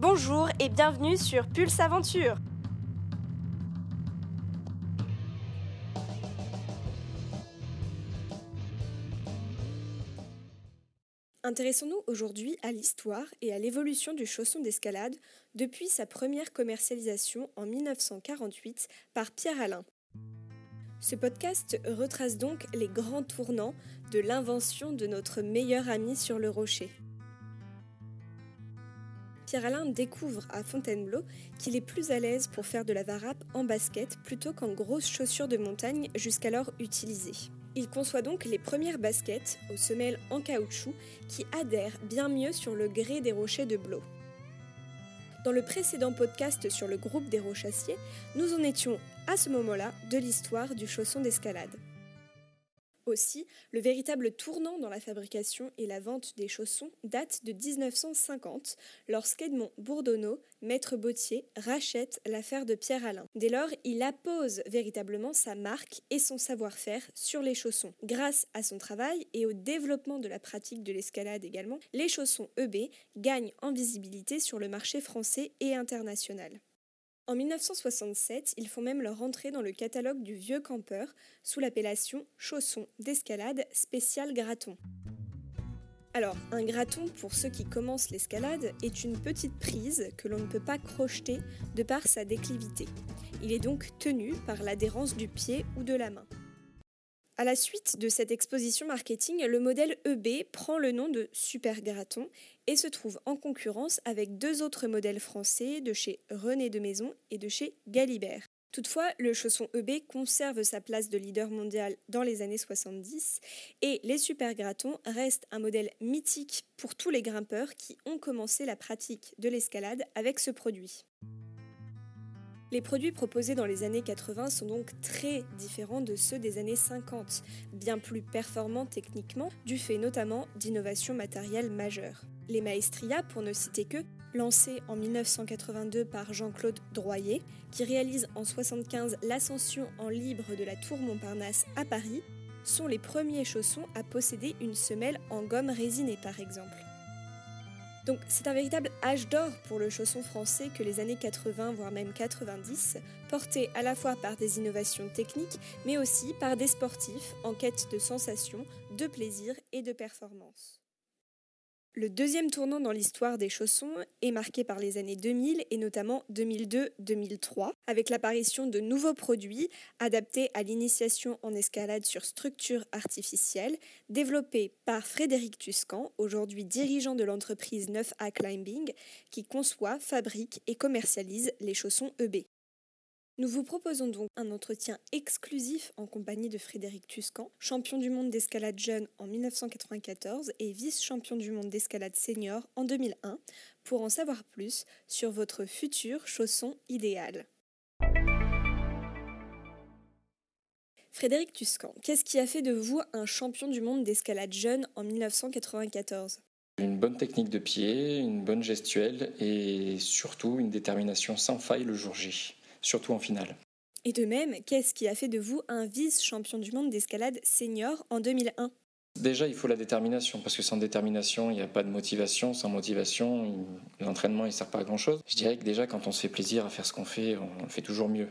Bonjour et bienvenue sur Pulse Aventure. Intéressons-nous aujourd'hui à l'histoire et à l'évolution du chausson d'escalade depuis sa première commercialisation en 1948 par Pierre Alain. Ce podcast retrace donc les grands tournants de l'invention de notre meilleur ami sur le rocher. Pierre-Alain découvre à Fontainebleau qu'il est plus à l'aise pour faire de la varap en basket plutôt qu'en grosses chaussures de montagne jusqu'alors utilisées. Il conçoit donc les premières baskets aux semelles en caoutchouc qui adhèrent bien mieux sur le grès des rochers de Blo. Dans le précédent podcast sur le groupe des Rochassiers, nous en étions à ce moment-là de l'histoire du chausson d'escalade. Aussi, le véritable tournant dans la fabrication et la vente des chaussons date de 1950, lorsqu'Edmond Bourdonneau, maître bottier, rachète l'affaire de Pierre Alain. Dès lors, il appose véritablement sa marque et son savoir-faire sur les chaussons. Grâce à son travail et au développement de la pratique de l'escalade également, les chaussons EB gagnent en visibilité sur le marché français et international. En 1967, ils font même leur entrée dans le catalogue du vieux campeur sous l'appellation chaussons d'escalade spécial graton. Alors, un graton, pour ceux qui commencent l'escalade, est une petite prise que l'on ne peut pas crocheter de par sa déclivité. Il est donc tenu par l'adhérence du pied ou de la main. À la suite de cette exposition marketing, le modèle EB prend le nom de Super Graton et se trouve en concurrence avec deux autres modèles français de chez René de Maison et de chez Galibert. Toutefois, le chausson EB conserve sa place de leader mondial dans les années 70 et les Super Gratons restent un modèle mythique pour tous les grimpeurs qui ont commencé la pratique de l'escalade avec ce produit. Les produits proposés dans les années 80 sont donc très différents de ceux des années 50, bien plus performants techniquement, du fait notamment d'innovations matérielles majeures. Les Maestria, pour ne citer que, lancés en 1982 par Jean-Claude Droyer, qui réalise en 1975 l'ascension en libre de la tour Montparnasse à Paris, sont les premiers chaussons à posséder une semelle en gomme résinée par exemple. Donc c'est un véritable âge d'or pour le chausson français que les années 80, voire même 90, porté à la fois par des innovations techniques, mais aussi par des sportifs en quête de sensations, de plaisir et de performance. Le deuxième tournant dans l'histoire des chaussons est marqué par les années 2000 et notamment 2002-2003, avec l'apparition de nouveaux produits adaptés à l'initiation en escalade sur structure artificielle, développés par Frédéric Tuscan, aujourd'hui dirigeant de l'entreprise 9A Climbing, qui conçoit, fabrique et commercialise les chaussons EB. Nous vous proposons donc un entretien exclusif en compagnie de Frédéric Tuscan, champion du monde d'escalade jeune en 1994 et vice-champion du monde d'escalade senior en 2001, pour en savoir plus sur votre futur chausson idéal. Frédéric Tuscan, qu'est-ce qui a fait de vous un champion du monde d'escalade jeune en 1994 une bonne technique de pied, une bonne gestuelle et surtout une détermination sans faille le jour J surtout en finale. Et de même, qu'est-ce qui a fait de vous un vice-champion du monde d'escalade senior en 2001 Déjà, il faut la détermination, parce que sans détermination, il n'y a pas de motivation. Sans motivation, l'entraînement ne sert pas à grand-chose. Je dirais que déjà, quand on se fait plaisir à faire ce qu'on fait, on le fait toujours mieux.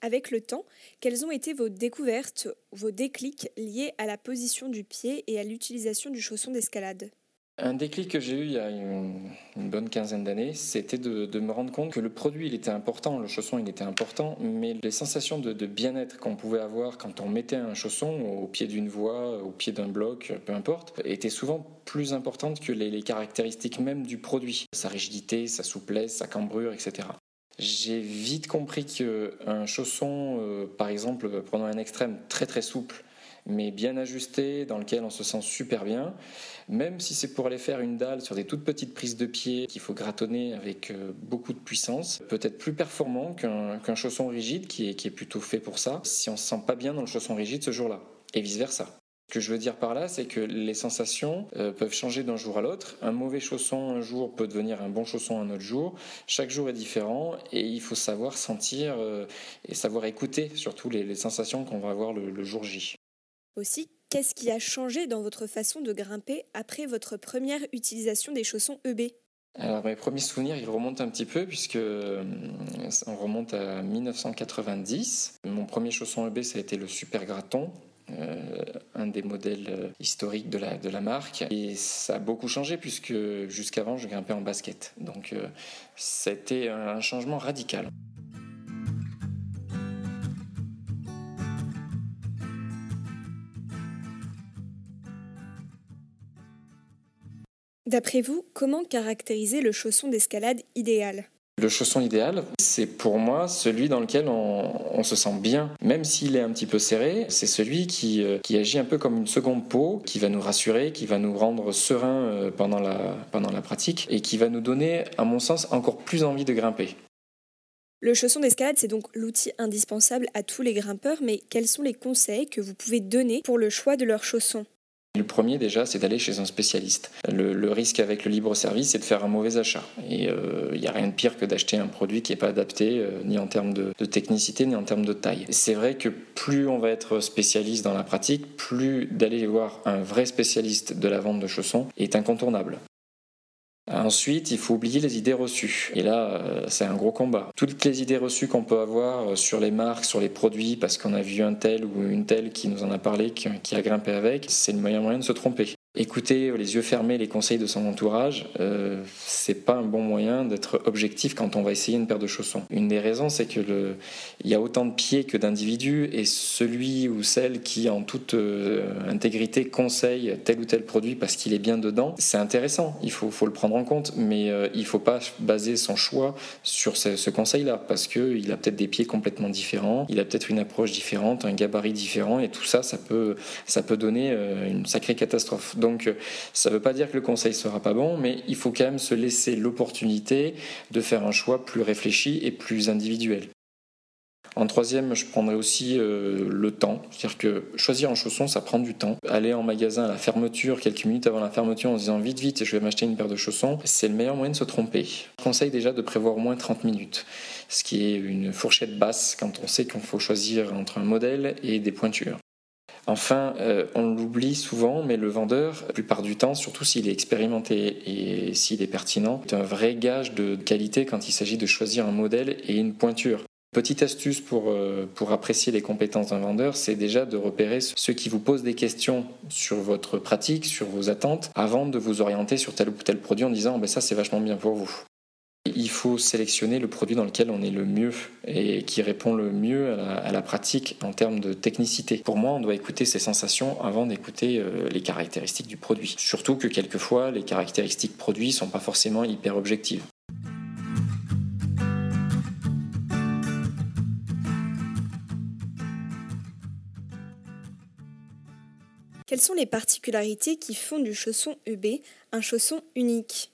Avec le temps, quelles ont été vos découvertes, vos déclics liés à la position du pied et à l'utilisation du chausson d'escalade? Un déclic que j'ai eu il y a une, bonne quinzaine d'années, c'était de, me rendre compte que le produit, il était important, le chausson, il était important, mais les sensations de, bien-être qu'on pouvait avoir quand on mettait un chausson au pied d'une voie, au pied d'un bloc, peu importe, étaient souvent plus importantes que les, caractéristiques même du produit, sa rigidité, sa souplesse, sa cambrure, etc. J'ai vite compris qu'un chausson, euh, par exemple, prenant un extrême très très souple, mais bien ajusté, dans lequel on se sent super bien. Même si c'est pour aller faire une dalle sur des toutes petites prises de pied qu'il faut gratonner avec euh, beaucoup de puissance, peut-être plus performant qu'un chausson rigide qui est, plutôt fait pour ça, si on se sent pas bien dans le chausson rigide ce jour-là, et vice-versa. Ce que je veux dire par là, c'est que les sensations euh, peuvent changer d'un jour à l'autre. Un mauvais chausson un jour peut devenir un bon chausson un autre jour. Chaque jour est différent et il faut savoir sentir euh, et savoir écouter surtout les, sensations qu'on va avoir le jour J. Aussi, qu'est-ce qui a changé dans votre façon de grimper après votre première utilisation des chaussons EB alors mes premiers souvenirs, ils remontent un petit peu puisque euh, on remonte à 1990. Mon premier chausson EB, ça a été le Super Graton. Euh, un des modèles euh, historiques de la, marque. Et ça a beaucoup changé puisque jusqu'avant, je grimpais en basket. Donc c'était un changement radical. D'après vous, comment caractériser le chausson d'escalade idéal? Le chausson idéal, c'est pour moi celui dans lequel on, se sent bien, même s'il est un petit peu serré. C'est celui qui, euh, qui, agit un peu comme une seconde peau, qui va nous rassurer, qui va nous rendre serein euh, pendant la, pendant la pratique et qui va nous donner, à mon sens, encore plus envie de grimper. Le chausson d'escalade, c'est donc l'outil indispensable à tous les grimpeurs, mais quels sont les conseils que vous pouvez donner pour le choix de leur chausson? Le premier déjà, c'est d'aller chez un spécialiste. Le, risque avec le libre service, c'est de faire un mauvais achat. Et il euh, n'y a rien de pire que d'acheter un produit qui n'est pas adapté, euh, ni en termes de, de, technicité, ni en termes de taille. C'est vrai que plus on va être spécialiste dans la pratique, plus d'aller voir un vrai spécialiste de la vente de chaussons est incontournable. Ensuite, il faut oublier les idées reçues. Et là, euh, c'est un gros combat. Toutes les idées reçues qu'on peut avoir euh, sur les marques, sur les produits, parce qu'on a vu un tel ou une telle qui nous en a parlé, qui a grimpé avec, c'est le meilleur moyen de se tromper. Écouter les yeux fermés les conseils de son entourage, euh, c'est pas un bon moyen d'être objectif quand on va essayer une paire de chaussons. Une des raisons, c'est que il y a autant de pieds que d'individus et celui ou celle qui, en toute euh, intégrité, conseille tel ou tel produit parce qu'il est bien dedans, c'est intéressant. Il faut, le prendre en compte, mais euh, il faut pas baser son choix sur ce, ce conseil-là parce que il a peut-être des pieds complètement différents, il a peut-être une approche différente, un gabarit différent et tout ça, ça peut, ça peut donner euh, une sacrée catastrophe. Donc ça ne veut pas dire que le conseil sera pas bon, mais il faut quand même se laisser l'opportunité de faire un choix plus réfléchi et plus individuel. En troisième, je prendrais aussi euh, le temps. C'est-à-dire que choisir un chausson, ça prend du temps. Aller en magasin à la fermeture, quelques minutes avant la fermeture, en disant vite, vite, je vais m'acheter une paire de chaussons, c'est le meilleur moyen de se tromper. Je conseille déjà de prévoir au moins 30 minutes, ce qui est une fourchette basse quand on sait qu'il faut choisir entre un modèle et des pointures. Enfin, euh, on l'oublie souvent, mais le vendeur, la plupart du temps, surtout s'il est expérimenté et s'il est pertinent, est un vrai gage de qualité quand il s'agit de choisir un modèle et une pointure. Petite astuce pour, euh, apprécier les compétences d'un vendeur, c'est déjà de repérer ceux qui vous posent des questions sur votre pratique, sur vos attentes, avant de vous orienter sur tel ou tel produit en disant ben ça c'est vachement bien pour vous. Il faut sélectionner le produit dans lequel on est le mieux et qui répond le mieux à la, pratique en termes de technicité. Pour moi, on doit écouter ses sensations avant d'écouter euh, les caractéristiques du produit. Surtout que quelquefois, les caractéristiques produits ne sont pas forcément hyper objectives. Quelles sont les particularités qui font du chausson EB un chausson unique?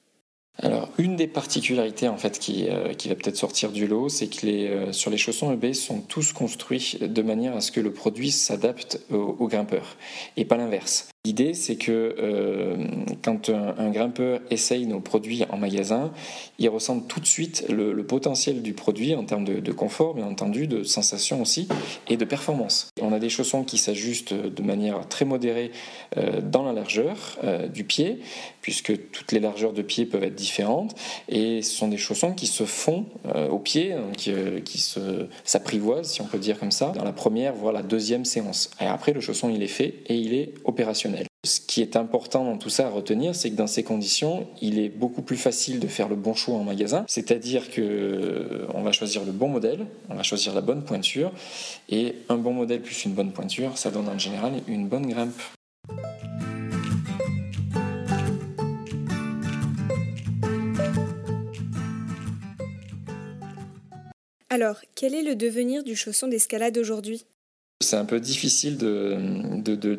Alors, une des particularités en fait qui, euh, qui va peut-être sortir du lot, c'est que euh, sur les chaussons EB sont tous construits de manière à ce que le produit s'adapte au grimpeur et pas l'inverse. L'idée, c'est que euh, quand un, grimpeur essaye nos produits en magasin, il ressent tout de suite le, potentiel du produit en termes de, confort, bien entendu, de sensation aussi, et de performance. On a des chaussons qui s'ajustent de manière très modérée euh, dans la largeur euh, du pied, puisque toutes les largeurs de pied peuvent être différentes, et ce sont des chaussons qui se font au pied, qui, qui s'apprivoisent, si on peut dire comme ça, dans la première, voire la deuxième séance. Et après, le chausson, il est fait et il est opérationnel. Ce qui est important dans tout ça à retenir, c'est que dans ces conditions, il est beaucoup plus facile de faire le bon choix en magasin, c'est-à-dire que euh, on va choisir le bon modèle, on va choisir la bonne pointure, et un bon modèle plus une bonne pointure, ça donne en général une bonne grimpe. Alors, quel est le devenir du chausson d'escalade aujourd'hui? C'est un peu difficile de,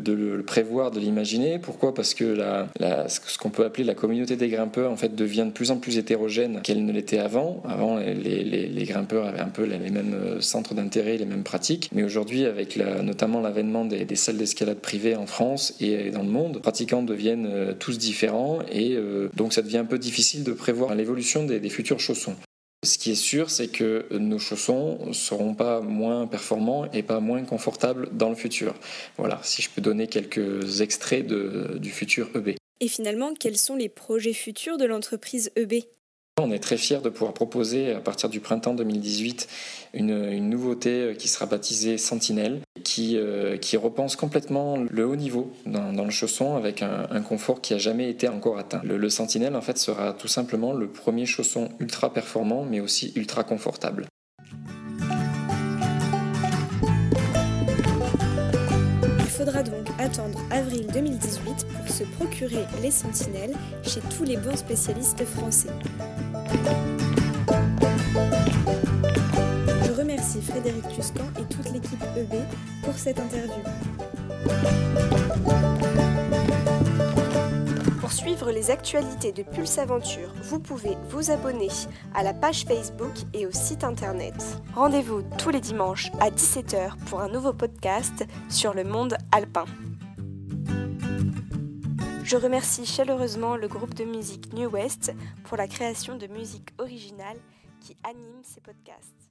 le prévoir, de l'imaginer. Pourquoi? Parce que ce qu'on peut appeler la communauté des grimpeurs en fait, devient de plus en plus hétérogène qu'elle ne l'était avant. Avant, les, grimpeurs avaient un peu les mêmes euh, centres d'intérêt, les mêmes pratiques. Mais aujourd'hui, avec notamment l'avènement des, des, salles d'escalade privées en France et dans le monde, les pratiquants deviennent euh, tous différents et euh, donc ça devient un peu difficile de prévoir l'évolution des, des futurs chaussons. Ce qui est sûr, c'est que nos chaussons ne seront pas moins performants et pas moins confortables dans le futur. Voilà, si je peux donner quelques extraits de, du futur EB. Et finalement, quels sont les projets futurs de l'entreprise EB on est très fiers de pouvoir proposer à partir du printemps 2018 une, nouveauté qui sera baptisée Sentinelle, qui, euh, qui repense complètement le haut niveau dans, le chausson avec un, confort qui n'a jamais été encore atteint. Le, Sentinelle en fait sera tout simplement le premier chausson ultra performant mais aussi ultra confortable. Il faudra donc attendre avril 2018 pour se procurer les sentinelles chez tous les bons spécialistes français. Je remercie Frédéric Tuscan et toute EB pour cette interview. Pour suivre les actualités de Pulse Aventure, vous pouvez vous abonner à la page Facebook et au site internet. Rendez-vous tous les dimanches à 17h pour un nouveau podcast sur le monde alpin. Je remercie chaleureusement le groupe de musique New West pour la création de musique originale qui anime ces podcasts.